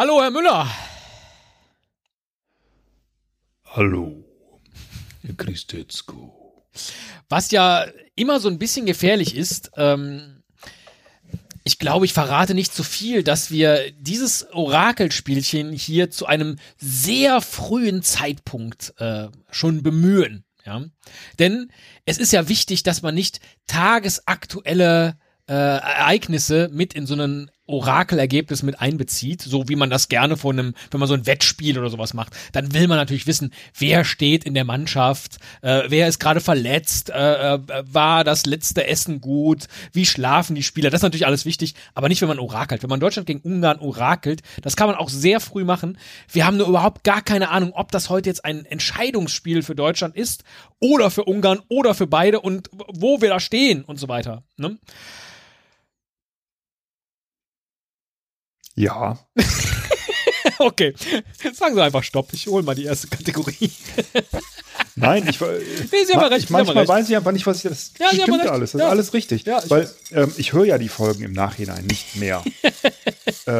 Hallo, Herr Müller. Hallo, Christetzko. Was ja immer so ein bisschen gefährlich ist, ähm, ich glaube, ich verrate nicht zu viel, dass wir dieses Orakelspielchen hier zu einem sehr frühen Zeitpunkt äh, schon bemühen. Ja? Denn es ist ja wichtig, dass man nicht tagesaktuelle äh, Ereignisse mit in so einen Orakelergebnis mit einbezieht, so wie man das gerne von einem, wenn man so ein Wettspiel oder sowas macht, dann will man natürlich wissen, wer steht in der Mannschaft, äh, wer ist gerade verletzt, äh, äh, war das letzte Essen gut, wie schlafen die Spieler, das ist natürlich alles wichtig, aber nicht, wenn man orakelt. Wenn man Deutschland gegen Ungarn orakelt, das kann man auch sehr früh machen. Wir haben nur überhaupt gar keine Ahnung, ob das heute jetzt ein Entscheidungsspiel für Deutschland ist oder für Ungarn oder für beide und wo wir da stehen und so weiter. Ne? Ja. okay, sagen Sie einfach Stopp. Ich hole mal die erste Kategorie. Nein, ich, nee, Sie haben recht, ich manchmal recht. weiß ich einfach nicht, was ich das Ja, Sie stimmt alles, das Ja. ist alles richtig. Ja, ich weil ähm, ich höre ja die Folgen im Nachhinein nicht mehr.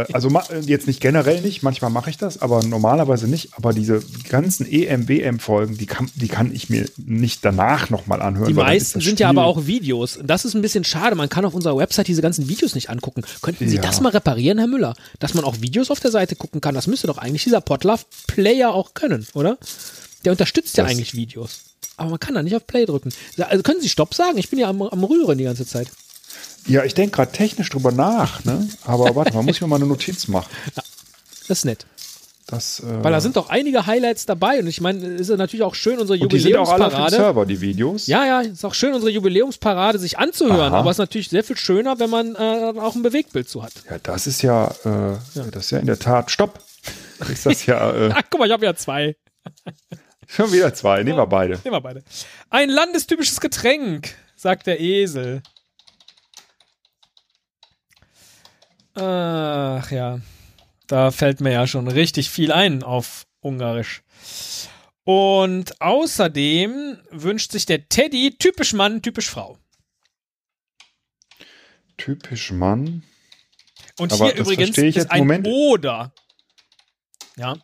äh, also ma- jetzt nicht generell nicht, manchmal mache ich das, aber normalerweise nicht. Aber diese ganzen E EM, WM-Folgen, die kann, die kann ich mir nicht danach nochmal anhören. Die meisten sind ja Spiel- aber auch Videos. Das ist ein bisschen schade. Man kann auf unserer Website diese ganzen Videos nicht angucken. Könnten Sie Ja. das mal reparieren, Herr Müller? Dass man auch Videos auf der Seite gucken kann. Das müsste doch eigentlich dieser Podlove Player auch können, oder? Der unterstützt ja Das- eigentlich Videos. Aber man kann da nicht auf Play drücken. Also können Sie Stopp sagen? Ich bin ja am, am Rühren die ganze Zeit. Ja, ich denke gerade technisch drüber nach, ne? Aber warte mal, muss ich mir mal eine Notiz machen. Das ist nett. Das, äh, Weil da sind doch einige Highlights dabei. Und ich meine, es ist ja natürlich auch schön, unsere und die sind auch alle auf dem Jubiläumsparade. Server, die Videos. Ja, ja, ist auch schön, unsere Jubiläumsparade sich anzuhören. Aha. Aber es ist natürlich sehr viel schöner, wenn man äh, auch ein Bewegtbild zu hat. Ja, das ist ja, äh, das ist ja in der Tat, stopp. Ist das ja äh, Ach, guck mal, ich habe ja zwei. schon wieder zwei, nehmen wir beide. Nehmen wir beide. Ein landestypisches Getränk, sagt der Esel. Ach ja, da fällt mir ja schon richtig viel ein auf Ungarisch. Und außerdem wünscht sich der Teddy typisch Mann, typisch Frau. Typisch Mann. Und Aber hier übrigens ist jetzt. ein Moment. Oder. Ja,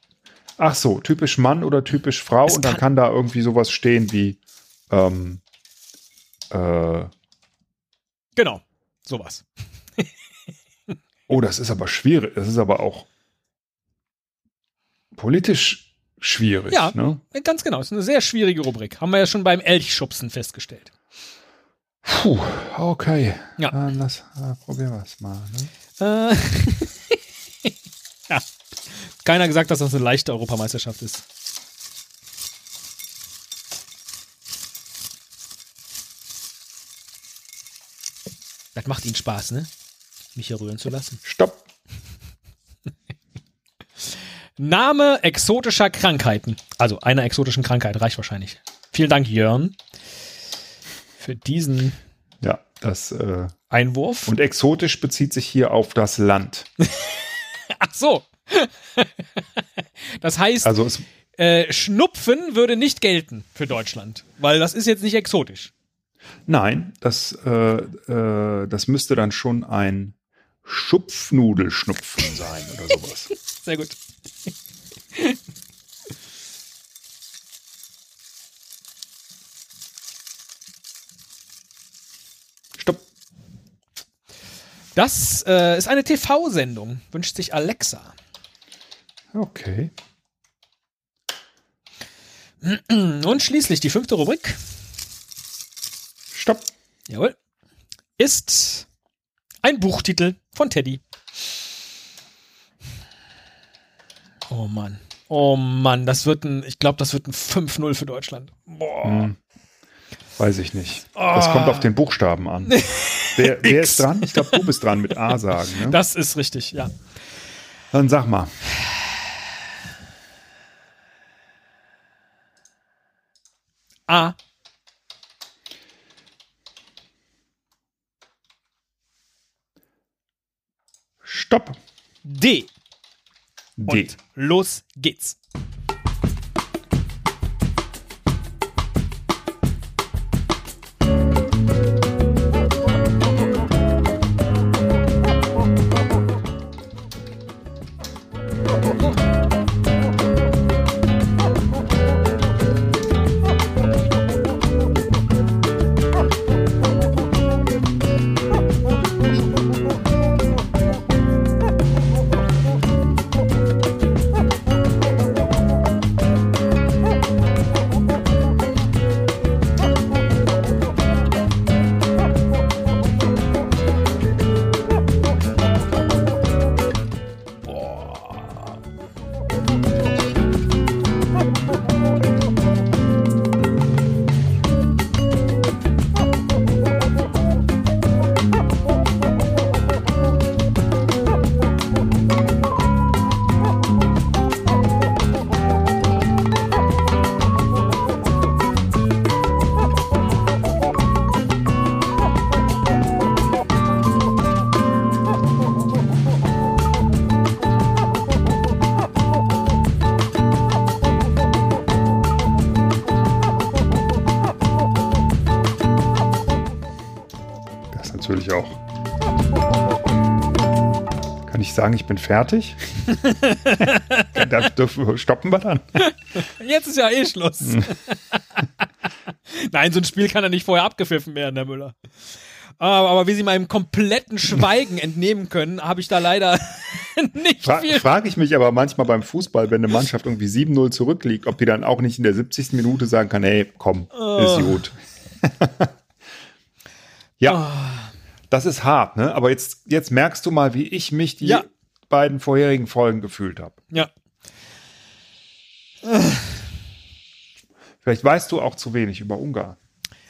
Ach so, typisch Mann oder typisch Frau Es und dann kann- kann da irgendwie sowas stehen wie ähm, äh, genau. Sowas. Oh, das ist aber schwierig, das ist aber auch politisch schwierig, Ja. ne? Ganz genau. Ist eine sehr schwierige Rubrik. Haben wir ja schon beim Elchschubsen festgestellt. Puh, okay. Ja. Dann lass, äh, probieren wir es mal. Ne? Äh, ja. Keiner gesagt, dass das eine leichte Europameisterschaft ist. Das macht ihnen Spaß, ne? Mich hier rühren zu lassen. Stopp. Name exotischer Krankheiten. Also einer exotischen Krankheit reicht wahrscheinlich. Vielen Dank, Jörn, für diesen Ja, das äh, Einwurf. und exotisch bezieht sich hier auf das Land. Ach so. das heißt, Also äh, Schnupfen würde nicht gelten für Deutschland, weil das ist jetzt nicht exotisch. nein, das, äh, äh, das müsste dann schon ein Schupfnudelschnupfen sein oder sowas. Sehr gut. Stopp. Das äh, ist eine TV-Sendung, wünscht sich Alexa. Okay. Und schließlich die fünfte Rubrik. Stopp. Jawohl. Ist ein Buchtitel von Teddy. Oh Mann. Oh Mann, das wird ein, ich glaube, das wird ein 5-0 für Deutschland. Boah. Hm. Weiß ich nicht. Das kommt auf den Buchstaben an. Wer, wer ist dran? Ich glaube, du bist dran mit A sagen. Ne? Das ist richtig, ja. Dann sag mal. A. Stopp. D. D. Und los geht's. Das natürlich auch. Kann ich sagen, ich bin fertig? da dürfen stoppen wir dann. Jetzt ist ja eh Schluss. Nein, so ein Spiel kann ja nicht vorher abgepfiffen werden, Herr Müller. Aber, wie Sie meinem kompletten Schweigen entnehmen können, habe ich da leider nicht Fra viel. Frage ich mich aber manchmal beim Fußball, wenn eine Mannschaft irgendwie 7-0 zurückliegt, ob die dann auch nicht in der 70. Minute sagen kann, hey, komm, ist gut. ja, das ist hart, ne? Aber jetzt, jetzt merkst du mal, wie ich mich die Ja. beiden vorherigen Folgen gefühlt habe. Ja. Vielleicht weißt du auch zu wenig über Ungarn.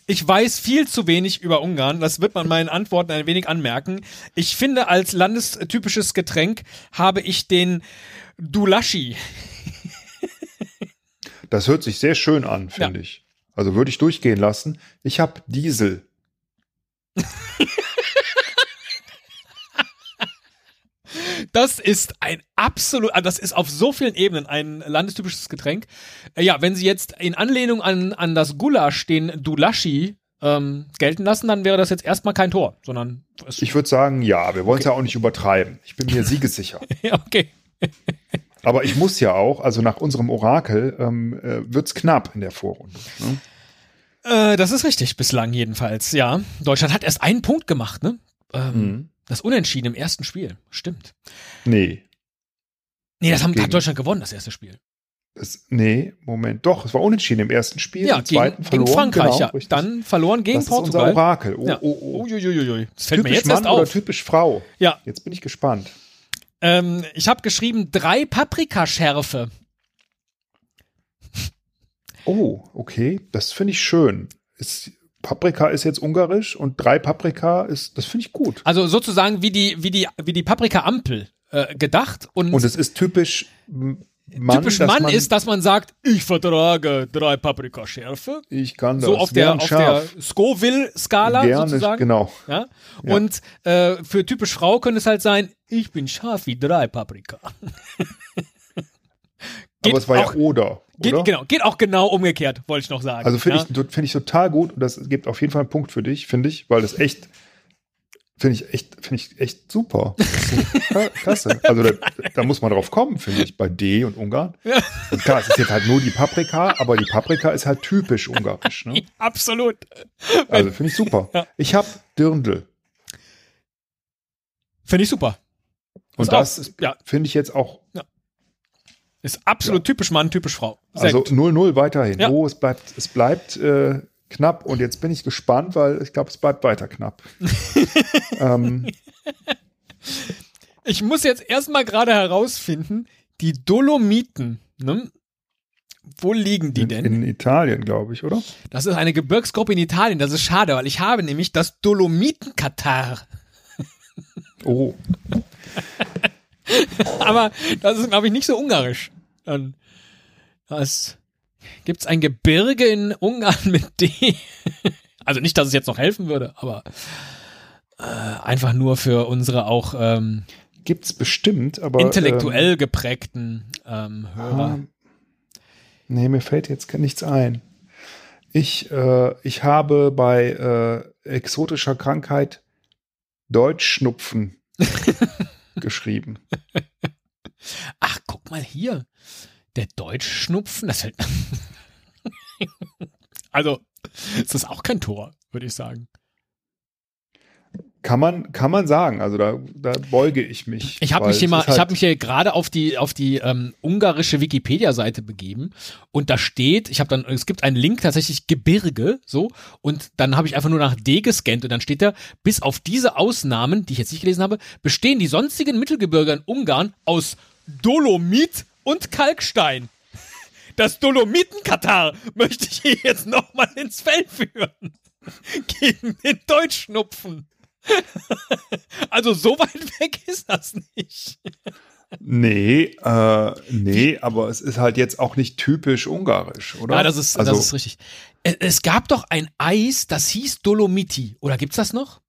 Ich weiß viel zu wenig über Ungarn. Das wird man meinen Antworten ein wenig anmerken. Ich finde, als landestypisches Getränk habe ich den Dulaschi. Das hört sich sehr schön an, finde ich. Also würde ich durchgehen lassen. Ich habe Diesel. Das ist ein absolut, ah, das ist auf so vielen Ebenen ein landestypisches Getränk. Äh, Ja, wenn Sie jetzt in Anlehnung an, an das Gulasch den Dulaschi ähm, gelten lassen, dann wäre das jetzt erstmal kein Tor, sondern es, Ich würde sagen, ja, wir wollen es ja auch nicht übertreiben. Ich bin mir siegessicher. ja, okay. Aber ich muss ja auch, also nach unserem Orakel, ähm, äh, wird's knapp in der Vorrunde. Ne? Äh, das ist richtig, bislang jedenfalls, ja. Deutschland hat erst einen Punkt gemacht, ne? Ähm, Mhm. Das Unentschieden im ersten Spiel, stimmt. Nee. Nee, das haben, Gegen- hat Deutschland gewonnen, das erste Spiel. Das, nee, Moment, doch, es war unentschieden im ersten Spiel, Ja, im zweiten gegen, gegen verloren. Frankreich, genau, ja. richtig. Dann verloren gegen das ist unser Portugal. Orakel. Oh, ja. oh, oh. Uiuiuiui. Das fällt mir Typisch jetzt erst Mann oder auf. typisch Frau? Ja, Jetzt bin ich gespannt. ähm, ich habe geschrieben, drei Paprikaschärfe. Oh, okay, das finde ich schön. Ist, Paprika ist jetzt ungarisch und drei Paprika ist, das finde ich gut. Also sozusagen wie die, wie die, wie die Paprika-Ampel äh, gedacht. Und, Und es ist typisch Mann, typisch Mann man, ist, dass man sagt, ich vertrage drei Paprikaschärfe. ich kann das So auf der, auf der Scoville-Skala sozusagen. genau. Ja? Ja. Und äh, für typisch Frau könnte es halt sein, ich bin scharf wie drei Paprika. Aber es war auch- ja oder, Geht, genau, geht auch genau umgekehrt, wollte ich noch sagen. Also finde ja? ich, finde ich total gut und das gibt auf jeden Fall einen Punkt für dich, finde ich, weil das echt, finde ich echt, finde ich echt super. Das Klasse. Also da, da muss man drauf kommen, finde ich, bei D und Ungarn. Ja. Und klar, es ist jetzt halt nur die Paprika, aber die Paprika ist halt typisch ungarisch. Ne? Absolut. Also finde ich super. Ja. Ich habe Dirndl. Finde ich super. Und das ist, ja. finde ich jetzt auch, Ist absolut typisch Mann, typisch Frau. Sehr also gut. 0-0 weiterhin. Ja. Oh, es bleibt, es bleibt äh, knapp und jetzt bin ich gespannt, weil ich glaube, es bleibt weiter knapp. ähm, Ich muss jetzt erstmal gerade herausfinden, die Dolomiten, ne? Wo liegen die in, denn? in Italien, glaube ich, oder? Das ist eine Gebirgsgruppe in Italien. Das ist schade, weil ich habe nämlich das Dolomiten-Katar. Oh, Aber das ist, glaube ich, nicht so ungarisch. Dann, das, Gibt es ein Gebirge in Ungarn mit D? also nicht, dass es jetzt noch helfen würde, aber äh, einfach nur für unsere auch ähm, Gibt's bestimmt, aber. intellektuell ähm, geprägten ähm, Hörer. Ah, nee, mir fällt jetzt nichts ein. Ich, äh, ich habe bei äh, exotischer Krankheit Deutschschnupfen geschrieben. Ach, guck mal hier. Der Deutschschnupfen, das fällt. also, ist das auch kein Tor, würde ich sagen. Kann man, kann man sagen. Also da, da beuge ich mich. Ich habe mich hier mal, halt ich habe mich hier gerade auf die auf die ähm, ungarische Wikipedia-Seite begeben und da steht, ich habe dann, es gibt einen Link tatsächlich Gebirge, so und dann habe ich einfach nur nach D gescannt und dann steht da, bis auf diese Ausnahmen, die ich jetzt nicht gelesen habe, bestehen die sonstigen Mittelgebirge in Ungarn aus Dolomit und Kalkstein. Das Dolomiten-Katar möchte ich hier jetzt nochmal ins Feld führen. Gegen den Deutschschnupfen. also so weit weg ist das nicht. Nee, äh, nee, aber es ist halt jetzt auch nicht typisch ungarisch, oder? Ja, das ist, also, das ist richtig. Es gab doch ein Eis, das hieß Dolomiti. Oder gibt's das noch?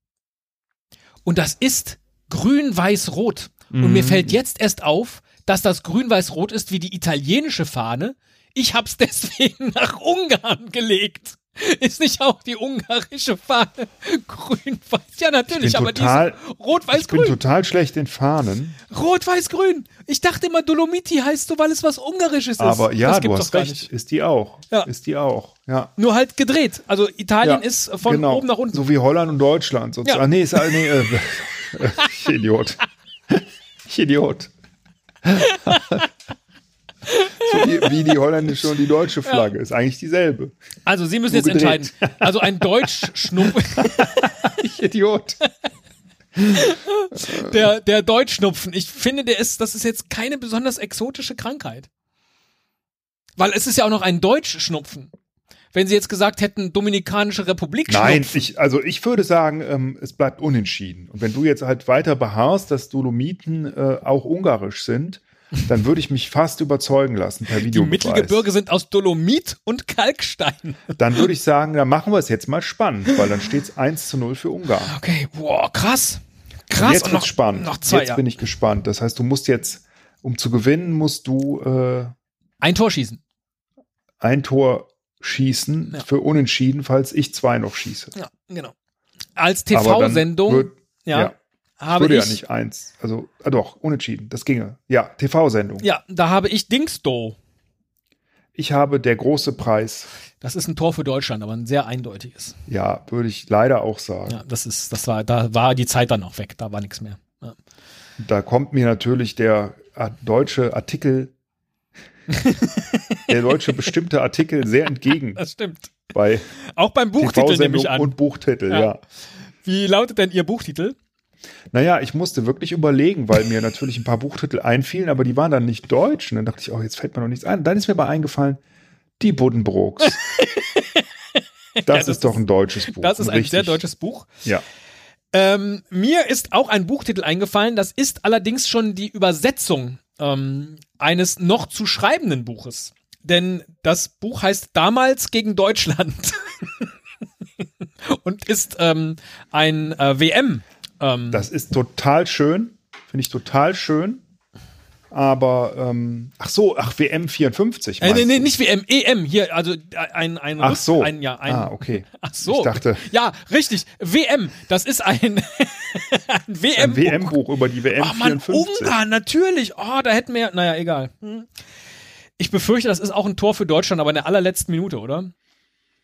Und das ist grün-weiß-rot. Und mir mhm. fällt jetzt erst auf, dass das grün-weiß-rot ist wie die italienische Fahne. Ich hab's deswegen nach Ungarn gelegt. Ist nicht auch die ungarische Fahne grün-weiß? Ja, natürlich, aber total, die rot-weiß-grün. Ich bin total schlecht in Fahnen. Rot-weiß-grün. Ich dachte immer, Dolomiti heißt so, weil es was Ungarisches ist. Aber ja, du hast recht. Ist die auch. Ja. Ist die auch. Ja. Nur halt gedreht. Also Italien ja, ist von genau. oben nach unten. So wie Holland und Deutschland. Sozusagen. Ja. Ah, nee, ist, nee, äh, ich Idiot. ich Idiot. Wie, wie, die holländische und die deutsche Flagge. Ja. Ist eigentlich dieselbe. Also Sie müssen so jetzt gedreht. entscheiden. Also ein Deutschschnupfen. ich Idiot. Der, der Deutschschnupfen. Ich finde, der ist, das ist jetzt keine besonders exotische Krankheit. Weil es ist ja auch noch ein Deutschschnupfen. Wenn Sie jetzt gesagt hätten, Dominikanische Republik Nein, ich, also ich würde sagen, ähm, es bleibt unentschieden. Und wenn du jetzt halt weiter beharrst, dass Dolomiten äh, auch ungarisch sind, dann würde ich mich fast überzeugen lassen per Video. Die Mittelgebirge sind aus Dolomit und Kalkstein. Dann würde ich sagen, dann machen wir es jetzt mal spannend, weil dann steht es 1 zu 0 für Ungarn. Okay, boah, krass. Krass. Und jetzt wird spannend. Noch zwei, jetzt ja. bin ich gespannt. Das heißt, du musst jetzt, um zu gewinnen, musst du äh, ein Tor schießen. Ein Tor schießen ja. für Unentschieden, falls ich zwei noch schieße. Ja, genau. Als TV-Sendung. Ja. ja habe Würde ich, ja nicht eins. Also, ah doch, unentschieden. Das ginge. Ja, TV-Sendung. Ja, da habe ich Dingsdo. Ich habe der große Preis. Das ist ein Tor für Deutschland, aber ein sehr eindeutiges. Ja, würde ich leider auch sagen. Ja, das ist, das war, da war die Zeit dann auch weg, da war nichts mehr. Ja. Da kommt mir natürlich der äh, deutsche Artikel, der deutsche bestimmte Artikel sehr entgegen. Das stimmt. Bei auch beim Buchtitel nehme ich an. Und Buchtitel, ja. ja. Wie lautet denn Ihr Buchtitel? Naja, ich musste wirklich überlegen, weil mir natürlich ein paar Buchtitel einfielen, aber die waren dann nicht deutsch. Und dann dachte ich, oh, jetzt fällt mir noch nichts ein. Dann ist mir aber eingefallen, die Buddenbrooks. das, ja, das ist doch ein deutsches Buch. Das ist ein Richtig. sehr deutsches Buch. Ja. Ähm, mir ist auch ein Buchtitel eingefallen, das ist allerdings schon die Übersetzung ähm, eines noch zu schreibenden Buches. Denn das Buch heißt Damals gegen Deutschland und ist ähm, ein äh, WM ähm, das ist total schön. Finde ich total schön. Aber, ähm, ach so, ach, WM 54. Äh, nee, nee, nicht WM, EM, hier, also äh, ein, ein, ach so. ein, ja, ein, ah, okay. Ach so. Ich dachte. Ja, richtig, WM, das ist ein, ein WM-Buch. Ein WM-Buch über die WM oh, Mann, 54. Ungarn, natürlich, oh, da hätten wir, naja, egal. Hm. Ich befürchte, das ist auch ein Tor für Deutschland, aber in der allerletzten Minute, oder?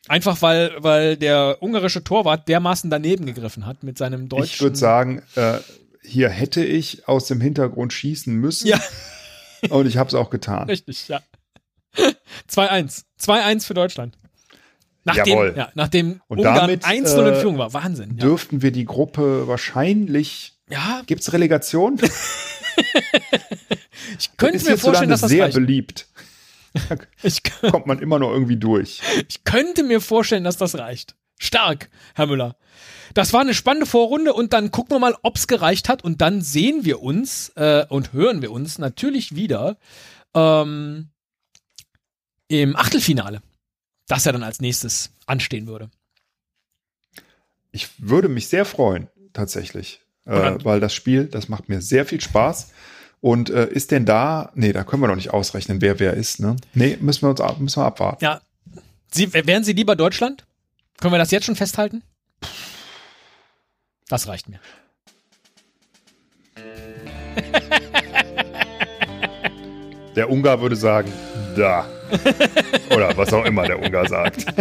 Einfach weil, weil der ungarische Torwart dermaßen daneben gegriffen hat mit seinem deutschen. Ich würde sagen, äh, hier hätte ich aus dem Hintergrund schießen müssen. Ja. Und ich habe es auch getan. Richtig, ja. 2-1. 2-1 für Deutschland. Nachdem, Jawohl. Ja, nachdem Und Ungarn damit, 1 0 in äh, Führung war. Wahnsinn. Ja. Dürften wir die Gruppe wahrscheinlich. Ja. Gibt's Relegation? ich könnte mir vorstellen, dass das sehr reicht. beliebt. ich, kommt man immer noch irgendwie durch. Ich könnte mir vorstellen, dass das reicht. Stark, Herr Müller. Das war eine spannende Vorrunde und dann gucken wir mal, ob's gereicht hat und dann sehen wir uns äh, und hören wir uns natürlich wieder ähm, im Achtelfinale, das ja dann als nächstes anstehen würde. Ich würde mich sehr freuen, tatsächlich. Äh, weil das Spiel, das macht mir sehr viel Spaß. Und äh, ist denn da, nee, da können wir noch nicht ausrechnen, wer wer ist, ne? Nee, müssen wir uns ab, müssen wir abwarten. Ja. Sie, wären Sie lieber Deutschland? Können wir das jetzt schon festhalten? Das reicht mir. Der Ungar würde sagen, da. Oder was auch immer der Ungar sagt.